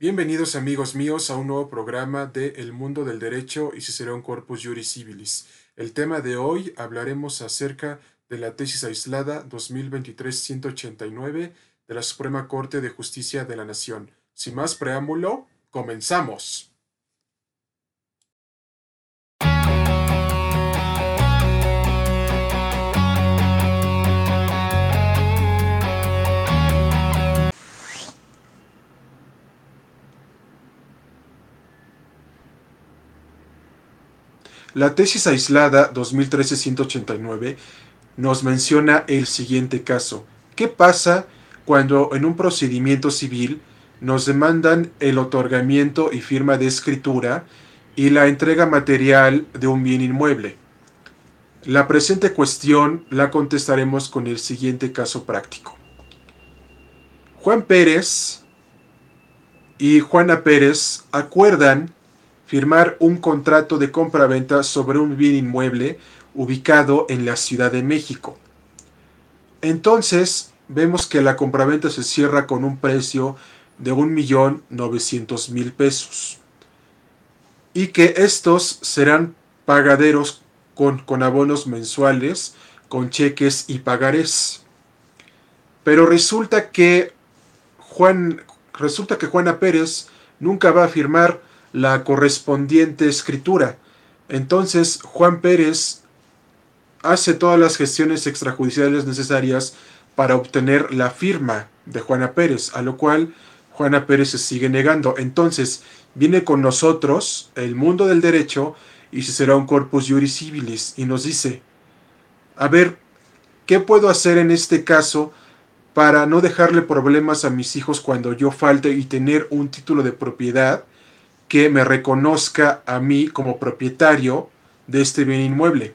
Bienvenidos amigos míos a un nuevo programa de El Mundo del Derecho y Cicerón Corpus Juris Civilis. El tema de hoy hablaremos acerca de la tesis aislada 2023-189 de la Suprema Corte de Justicia de la Nación. Sin más preámbulo, comenzamos. La tesis aislada 2013-189 nos menciona el siguiente caso. ¿Qué pasa cuando en un procedimiento civil nos demandan el otorgamiento y firma de escritura y la entrega material de un bien inmueble? La presente cuestión la contestaremos con el siguiente caso práctico. Juan Pérez y Juana Pérez acuerdan firmar un contrato de compra-venta sobre un bien inmueble ubicado en la Ciudad de México. Entonces, vemos que la compraventa se cierra con un precio de 1.900.000 pesos y que estos serán pagaderos con, con abonos mensuales, con cheques y pagarés. Pero resulta que Juan, resulta que Juana Pérez nunca va a firmar la correspondiente escritura. Entonces Juan Pérez hace todas las gestiones extrajudiciales necesarias para obtener la firma de Juana Pérez, a lo cual Juana Pérez se sigue negando. Entonces viene con nosotros el mundo del derecho y se será un corpus juris civilis y nos dice, a ver, ¿qué puedo hacer en este caso para no dejarle problemas a mis hijos cuando yo falte y tener un título de propiedad que me reconozca a mí como propietario de este bien inmueble?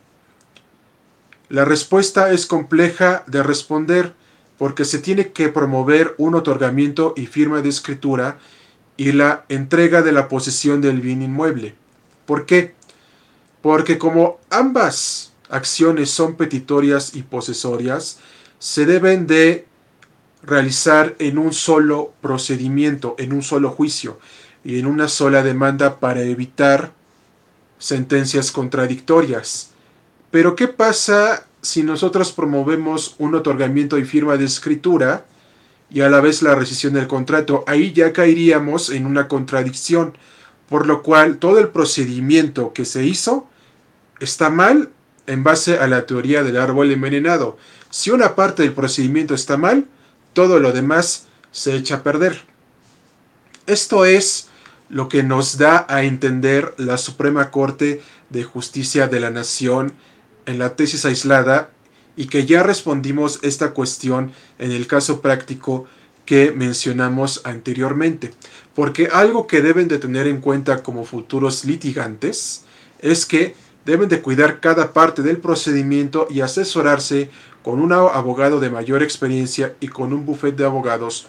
La respuesta es compleja de responder porque se tiene que promover un otorgamiento y firma de escritura y la entrega de la posesión del bien inmueble. ¿Por qué? Porque como ambas acciones son petitorias y posesorias, se deben de realizar en un solo procedimiento, en un solo juicio en una sola demanda para evitar sentencias contradictorias. Pero ¿qué pasa si nosotros promovemos un otorgamiento y firma de escritura y a la vez la rescisión del contrato? Ahí ya caeríamos en una contradicción, por lo cual todo el procedimiento que se hizo está mal en base a la teoría del árbol envenenado. Si una parte del procedimiento está mal, todo lo demás se echa a perder. Esto es lo que nos da a entender la Suprema Corte de Justicia de la Nación en la tesis aislada y que ya respondimos esta cuestión en el caso práctico que mencionamos anteriormente. Porque algo que deben de tener en cuenta como futuros litigantes es que deben de cuidar cada parte del procedimiento y asesorarse con un abogado de mayor experiencia y con un bufete de abogados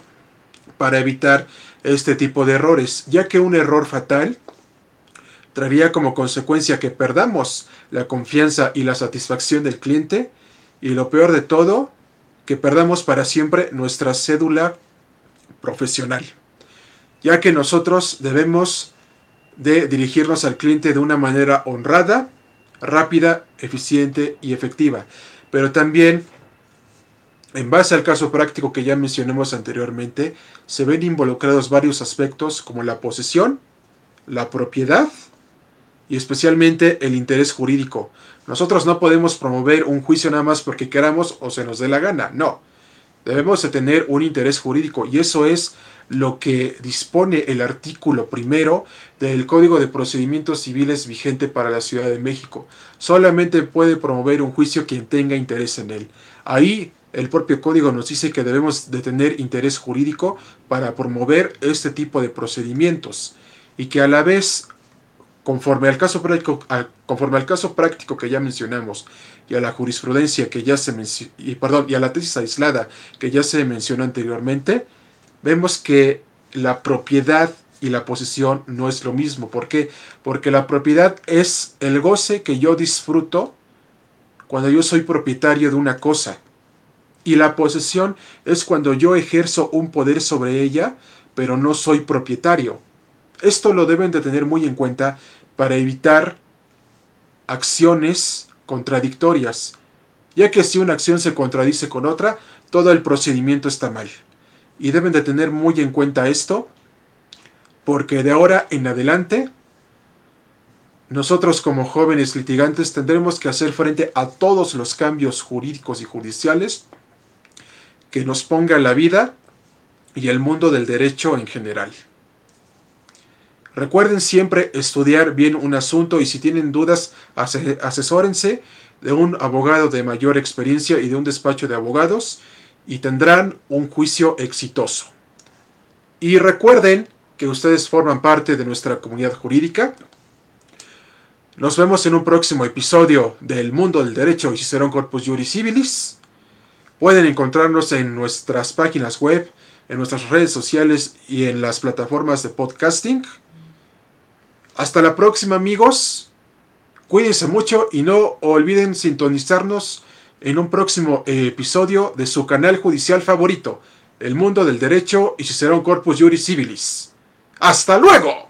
para evitar este tipo de errores, ya que un error fatal traería como consecuencia que perdamos la confianza y la satisfacción del cliente y lo peor de todo, que perdamos para siempre nuestra cédula profesional, ya que nosotros debemos de dirigirnos al cliente de una manera honrada, rápida, eficiente y efectiva, pero también en base al caso práctico que ya mencionamos anteriormente, se ven involucrados varios aspectos como la posesión, la propiedad y especialmente el interés jurídico. Nosotros no podemos promover un juicio nada más porque queramos o se nos dé la gana, no. Debemos de tener un interés jurídico y eso es lo que dispone el artículo primero del Código de Procedimientos Civiles vigente para la Ciudad de México. Solamente puede promover un juicio quien tenga interés en él. Ahí el propio código nos dice que debemos de tener interés jurídico para promover este tipo de procedimientos y que a la vez, conforme al caso práctico, conforme al caso práctico que ya mencionamos y a la jurisprudencia que ya se y perdón, y a la tesis aislada que ya se mencionó anteriormente, vemos que la propiedad y la posesión no es lo mismo. ¿Por qué? Porque la propiedad es el goce que yo disfruto cuando yo soy propietario de una cosa y la posesión es cuando yo ejerzo un poder sobre ella pero no soy propietario. Esto lo deben de tener muy en cuenta para evitar acciones contradictorias, ya que si una acción se contradice con otra, todo el procedimiento está mal. Y deben de tener muy en cuenta esto, porque de ahora en adelante, nosotros como jóvenes litigantes tendremos que hacer frente a todos los cambios jurídicos y judiciales que nos ponga la vida y el mundo del derecho en general. Recuerden siempre estudiar bien un asunto y si tienen dudas, asesórense de un abogado de mayor experiencia y de un despacho de abogados y tendrán un juicio exitoso. Y recuerden que ustedes forman parte de nuestra comunidad jurídica. Nos vemos en un próximo episodio del Mundo del Derecho y Cicerón Corpus Juris Civilis. Pueden encontrarnos en nuestras páginas web, en nuestras redes sociales y en las plataformas de podcasting. Hasta la próxima amigos. Cuídense mucho y no olviden sintonizarnos en un próximo episodio de su canal judicial favorito, El Mundo del Derecho y Cicerón Corpus Juris Civilis. ¡Hasta luego!